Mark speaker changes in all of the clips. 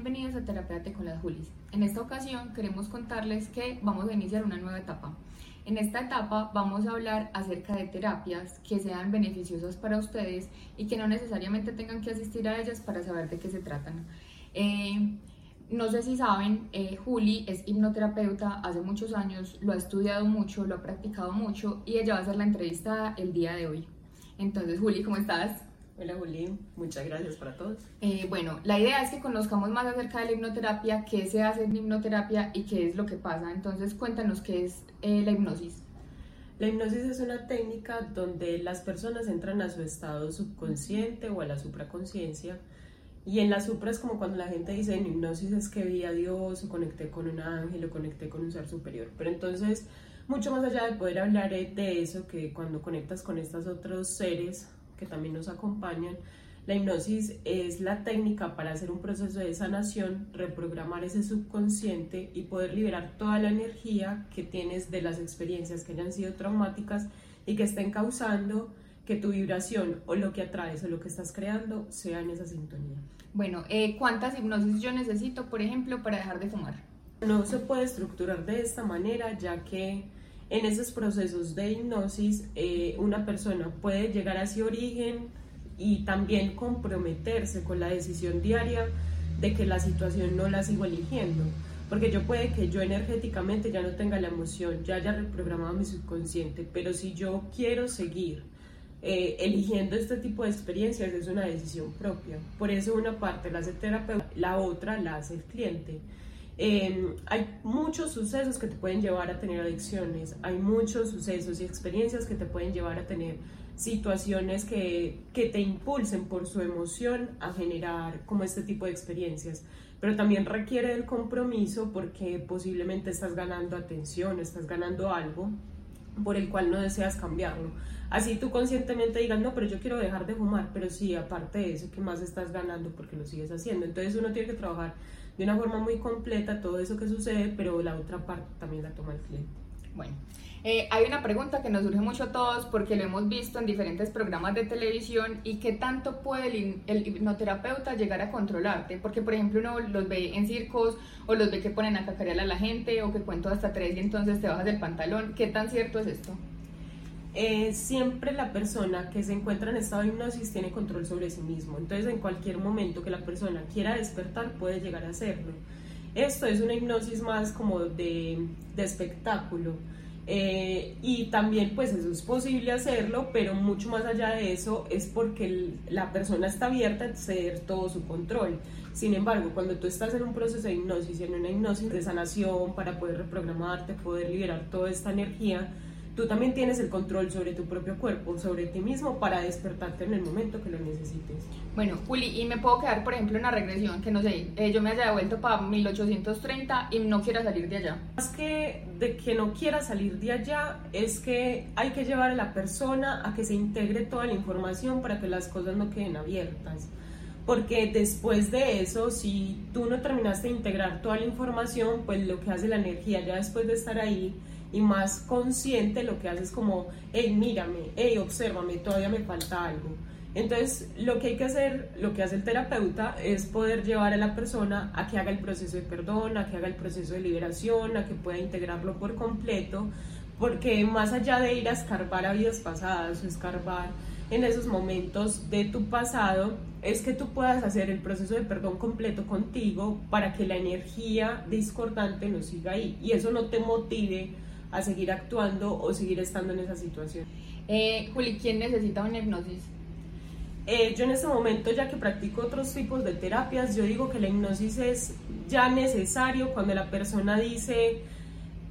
Speaker 1: bienvenidos a Terapéate con las Julis. En esta ocasión queremos contarles que vamos a iniciar una nueva etapa. En esta etapa vamos a hablar acerca de terapias que sean beneficiosas para ustedes y que no necesariamente tengan que asistir a ellas para saber de qué se tratan. Eh, no sé si saben, eh, Juli es hipnoterapeuta hace muchos años, lo ha estudiado mucho, lo ha practicado mucho y ella va a hacer la entrevista el día de hoy. Entonces, Juli, ¿cómo estás?
Speaker 2: Hola Juli, muchas gracias para todos.
Speaker 1: Eh, bueno, la idea es que conozcamos más acerca de la hipnoterapia, qué se hace en hipnoterapia y qué es lo que pasa. Entonces cuéntanos qué es eh, la hipnosis.
Speaker 2: La hipnosis es una técnica donde las personas entran a su estado subconsciente o a la supraconciencia. Y en la supra es como cuando la gente dice en hipnosis es que vi a Dios o conecté con un ángel o conecté con un ser superior. Pero entonces, mucho más allá de poder hablar de eso, que cuando conectas con estos otros seres, que también nos acompañan. La hipnosis es la técnica para hacer un proceso de sanación, reprogramar ese subconsciente y poder liberar toda la energía que tienes de las experiencias que hayan sido traumáticas y que estén causando que tu vibración o lo que atraes o lo que estás creando sea en esa sintonía.
Speaker 1: Bueno, eh, ¿cuántas hipnosis yo necesito, por ejemplo, para dejar de fumar?
Speaker 2: No se puede estructurar de esta manera, ya que en esos procesos de hipnosis eh, una persona puede llegar a ese origen y también comprometerse con la decisión diaria de que la situación no la sigo eligiendo. Porque yo puede que yo energéticamente ya no tenga la emoción, ya haya reprogramado mi subconsciente, pero si yo quiero seguir eh, eligiendo este tipo de experiencias es una decisión propia. Por eso una parte la hace el terapeuta, la otra la hace el cliente. Em, hay muchos sucesos que te pueden llevar a tener adicciones, hay muchos sucesos y experiencias que te pueden llevar a tener situaciones que, que te impulsen por su emoción a generar como este tipo de experiencias pero también requiere el compromiso porque posiblemente estás ganando atención, estás ganando algo por el cual no deseas cambiarlo. Así tú conscientemente digas, no, pero yo quiero dejar de fumar, pero sí, aparte de eso, ¿qué más estás ganando porque lo sigues haciendo? Entonces uno tiene que trabajar de una forma muy completa todo eso que sucede, pero la otra parte también la toma el cliente.
Speaker 1: Bueno, eh, hay una pregunta que nos surge mucho a todos porque lo hemos visto en diferentes programas de televisión y qué tanto puede el, hipnoterapeuta llegar a controlarte, porque por ejemplo uno los ve en circos o los ve que ponen a cacarear a la gente o que cuento hasta tres y entonces te bajas del pantalón, ¿qué tan cierto es esto?
Speaker 2: Eh, siempre la persona que se encuentra en estado de hipnosis tiene control sobre sí mismo. Entonces, en cualquier momento que la persona quiera despertar, puede llegar a hacerlo. Esto es una hipnosis más como de, de espectáculo. Eh, y también pues eso es posible hacerlo, pero mucho más allá de eso es porque la persona está abierta a ceder todo su control. Sin embargo, cuando tú estás en un proceso de hipnosis, en una hipnosis de sanación para poder reprogramarte, poder liberar toda esta energía, tú también tienes el control sobre tu propio cuerpo, sobre ti mismo para despertarte en el momento que lo necesites.
Speaker 1: Bueno, Juli, y me puedo quedar, por ejemplo, en una regresión que no sé, eh, yo me haya devuelto para 1830 y no quiera salir de allá.
Speaker 2: Más que de que no quiera salir de allá, es que hay que llevar a la persona a que se integre toda la información para que las cosas no queden abiertas porque después de eso, si tú no terminaste de integrar toda la información, pues lo que hace la energía ya después de estar ahí y más consciente lo que hace es como, hey, mírame, hey, obsérvame, todavía me falta algo. Entonces, lo que hay que hacer, lo que hace el terapeuta es poder llevar a la persona a que haga el proceso de perdón, a que haga el proceso de liberación, a que pueda integrarlo por completo, porque más allá de ir a escarbar a vidas pasadas o escarbar en esos momentos de tu pasado, es que tú puedas hacer el proceso de perdón completo contigo para que la energía discordante no siga ahí y eso no te motive a seguir actuando o seguir estando en esa situación.
Speaker 1: Eh, Juli, ¿quién necesita una hipnosis?
Speaker 2: Eh, yo en este momento, ya que practico otros tipos de terapias, yo digo que la hipnosis es ya necesario cuando la persona dice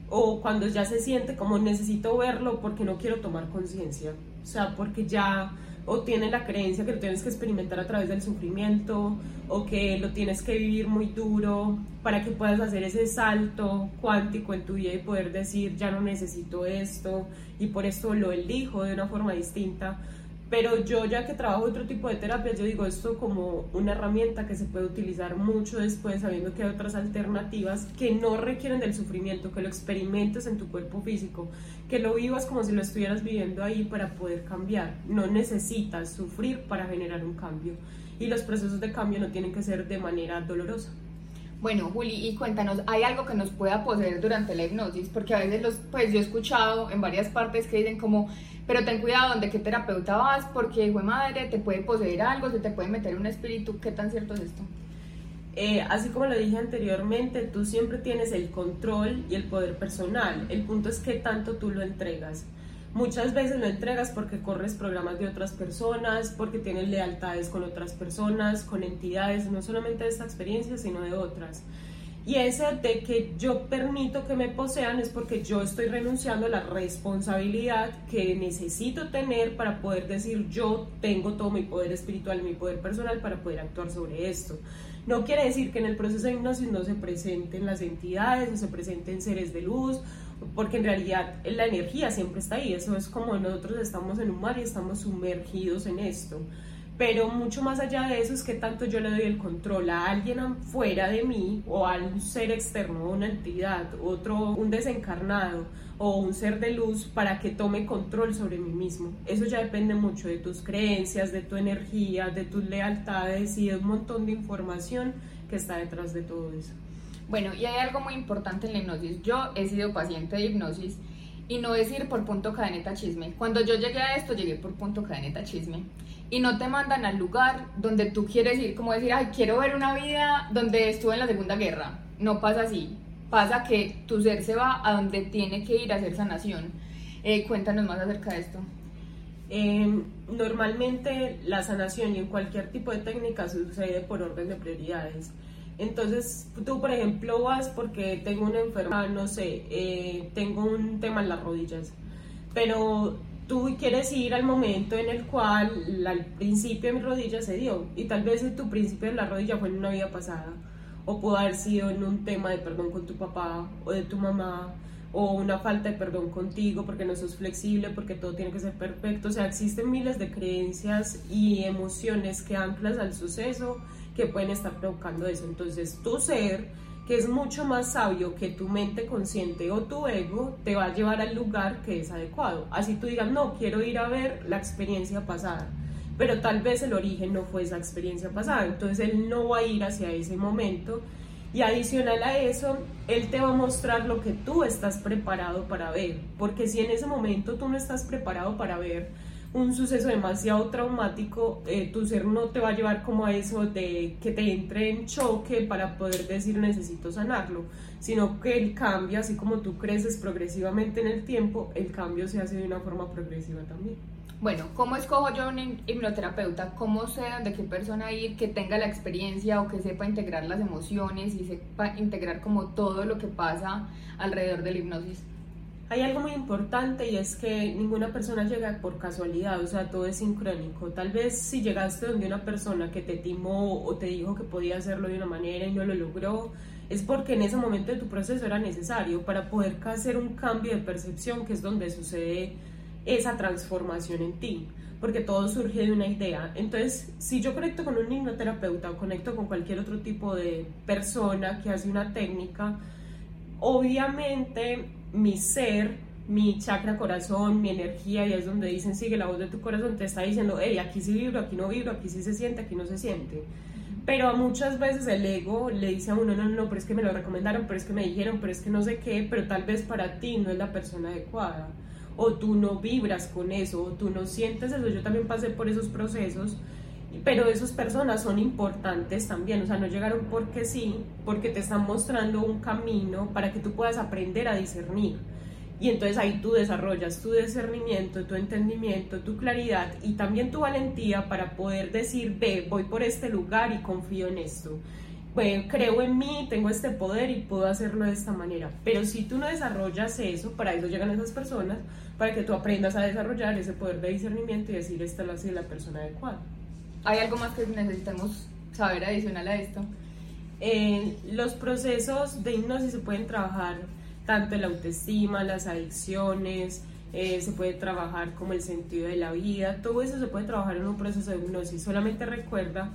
Speaker 2: o cuando ya se siente como necesito verlo porque no quiero tomar conciencia, o sea, porque ya o tiene la creencia que lo tienes que experimentar a través del sufrimiento o que lo tienes que vivir muy duro para que puedas hacer ese salto cuántico en tu vida y poder decir ya no necesito esto y por esto lo elijo de una forma distinta pero yo ya que trabajo otro tipo de terapia, yo digo esto como una herramienta que se puede utilizar mucho después, sabiendo que hay otras alternativas que no requieren del sufrimiento, que lo experimentes en tu cuerpo físico, que lo vivas como si lo estuvieras viviendo ahí para poder cambiar. No necesitas sufrir para generar un cambio y los procesos de cambio no tienen que ser de manera dolorosa.
Speaker 1: Bueno, Juli, y cuéntanos, ¿hay algo que nos pueda poseer durante la hipnosis? Porque a veces los, pues yo he escuchado en varias partes que dicen como, pero ten cuidado donde qué terapeuta vas, porque, hijo de madre, te puede poseer algo, se te puede meter un espíritu, ¿qué tan cierto es esto?
Speaker 2: Eh, así como lo dije anteriormente, tú siempre tienes el control y el poder personal. El punto es que tanto tú lo entregas. Muchas veces lo entregas porque corres programas de otras personas, porque tienes lealtades con otras personas, con entidades, no solamente de esta experiencia, sino de otras. Y ese de que yo permito que me posean es porque yo estoy renunciando a la responsabilidad que necesito tener para poder decir yo tengo todo mi poder espiritual, mi poder personal para poder actuar sobre esto. No quiere decir que en el proceso de hipnosis no se presenten las entidades o se presenten seres de luz, porque en realidad la energía siempre está ahí. Eso es como nosotros estamos en un mar y estamos sumergidos en esto pero mucho más allá de eso es que tanto yo le doy el control a alguien fuera de mí o a un ser externo, una entidad, otro, un desencarnado o un ser de luz para que tome control sobre mí mismo. Eso ya depende mucho de tus creencias, de tu energía, de tus lealtades y de un montón de información que está detrás de todo eso.
Speaker 1: Bueno, y hay algo muy importante en la hipnosis. Yo he sido paciente de hipnosis y no es ir por punto cadeneta chisme. Cuando yo llegué a esto, llegué por punto cadeneta chisme y no te mandan al lugar donde tú quieres ir, como decir, ay, quiero ver una vida donde estuve en la Segunda Guerra. No pasa así. Pasa que tu ser se va a donde tiene que ir a hacer sanación. Eh, cuéntanos más acerca de esto.
Speaker 2: Em, normalmente la sanación y en cualquier tipo de técnica sucede por orden de prioridades. Entonces, tú, por ejemplo, vas porque tengo una enfermedad, no sé, eh, tengo un tema en las rodillas, pero tú quieres ir al momento en el cual al principio de mi rodilla se dio y tal vez tu principio de la rodilla fue en una vida pasada o pudo haber sido en un tema de perdón con tu papá o de tu mamá o una falta de perdón contigo porque no sos flexible, porque todo tiene que ser perfecto. O sea, existen miles de creencias y emociones que anclas al suceso que pueden estar provocando eso. Entonces, tu ser que es mucho más sabio que tu mente consciente o tu ego te va a llevar al lugar que es adecuado. Así tú digas, no, quiero ir a ver la experiencia pasada, pero tal vez el origen no fue esa experiencia pasada, entonces él no va a ir hacia ese momento y adicional a eso, él te va a mostrar lo que tú estás preparado para ver, porque si en ese momento tú no estás preparado para ver, un suceso demasiado traumático, eh, tu ser no te va a llevar como a eso de que te entre en choque para poder decir necesito sanarlo, sino que el cambio, así como tú creces progresivamente en el tiempo, el cambio se hace de una forma progresiva también.
Speaker 1: Bueno, ¿cómo escojo yo un hipnoterapeuta? ¿Cómo sé de qué persona ir que tenga la experiencia o que sepa integrar las emociones y sepa integrar como todo lo que pasa alrededor de la hipnosis?
Speaker 2: Hay algo muy importante y es que ninguna persona llega por casualidad, o sea, todo es sincrónico. Tal vez si llegaste donde una persona que te timó o te dijo que podía hacerlo de una manera y no lo logró, es porque en ese momento de tu proceso era necesario para poder hacer un cambio de percepción, que es donde sucede esa transformación en ti, porque todo surge de una idea. Entonces, si yo conecto con un hipnoterapeuta o conecto con cualquier otro tipo de persona que hace una técnica, obviamente mi ser, mi chakra corazón, mi energía, y es donde dicen, sigue la voz de tu corazón, te está diciendo, hey, aquí sí vibro, aquí no vibro, aquí sí se siente, aquí no se siente. Pero muchas veces el ego le dice a uno, no, no, no, pero es que me lo recomendaron, pero es que me dijeron, pero es que no sé qué, pero tal vez para ti no es la persona adecuada. O tú no vibras con eso, o tú no sientes eso. Yo también pasé por esos procesos pero esas personas son importantes también, o sea, no llegaron porque sí, porque te están mostrando un camino para que tú puedas aprender a discernir. Y entonces ahí tú desarrollas tu discernimiento, tu entendimiento, tu claridad y también tu valentía para poder decir, ve, voy por este lugar y confío en esto. Bueno, creo en mí, tengo este poder y puedo hacerlo de esta manera. Pero si tú no desarrollas eso, para eso llegan esas personas, para que tú aprendas a desarrollar ese poder de discernimiento y decir, esta es la persona adecuada.
Speaker 1: ¿Hay algo más que necesitamos saber adicional a esto?
Speaker 2: Eh, los procesos de hipnosis se pueden trabajar tanto la autoestima, las adicciones, eh, se puede trabajar como el sentido de la vida, todo eso se puede trabajar en un proceso de hipnosis. Solamente recuerda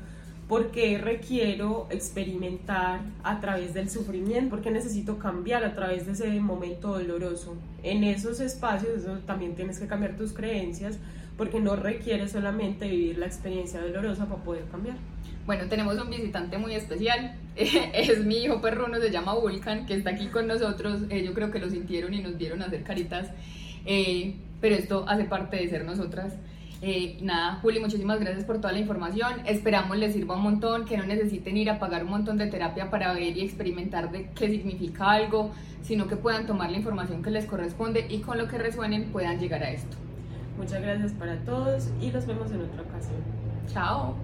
Speaker 2: porque requiero experimentar a través del sufrimiento, porque necesito cambiar a través de ese momento doloroso. En esos espacios eso, también tienes que cambiar tus creencias, porque no requiere solamente vivir la experiencia dolorosa para poder cambiar.
Speaker 1: Bueno, tenemos un visitante muy especial, es mi hijo perruno, se llama Vulcan, que está aquí con nosotros, eh, yo creo que lo sintieron y nos vieron hacer caritas, eh, pero esto hace parte de ser nosotras. Eh, nada, Juli, muchísimas gracias por toda la información. Esperamos les sirva un montón, que no necesiten ir a pagar un montón de terapia para ver y experimentar de qué significa algo, sino que puedan tomar la información que les corresponde y con lo que resuenen puedan llegar a esto.
Speaker 2: Muchas gracias para todos y nos vemos en otra ocasión.
Speaker 1: Chao.